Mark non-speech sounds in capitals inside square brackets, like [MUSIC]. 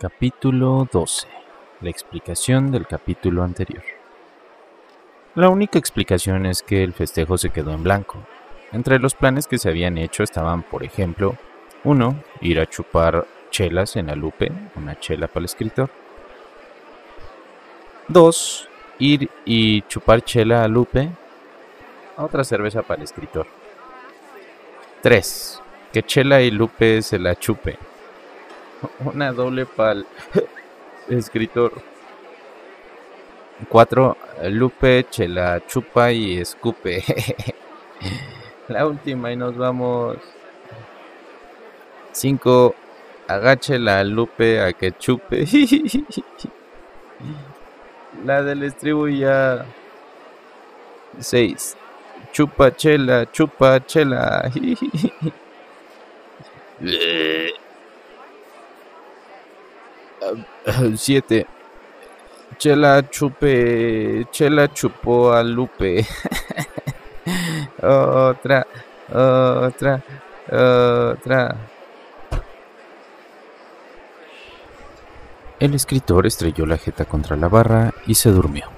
Capítulo 12. La explicación del capítulo anterior. La única explicación es que el festejo se quedó en blanco. Entre los planes que se habían hecho estaban, por ejemplo, 1. Ir a chupar chelas en la Lupe, una chela para el escritor. 2. Ir y chupar chela a Lupe, otra cerveza para el escritor. 3. Que Chela y Lupe se la chupe. Una doble pal [LAUGHS] escritor. 4. Lupe, Chela, chupa y escupe. [LAUGHS] la última y nos vamos. 5. Agache la Lupe a que chupe. [LAUGHS] la del estribo ya. 6. Chupa chela, chupa chela. [LAUGHS] Siete. Chela chupe, chela chupó a Lupe. [LAUGHS] otra, otra, otra. El escritor estrelló la jeta contra la barra y se durmió.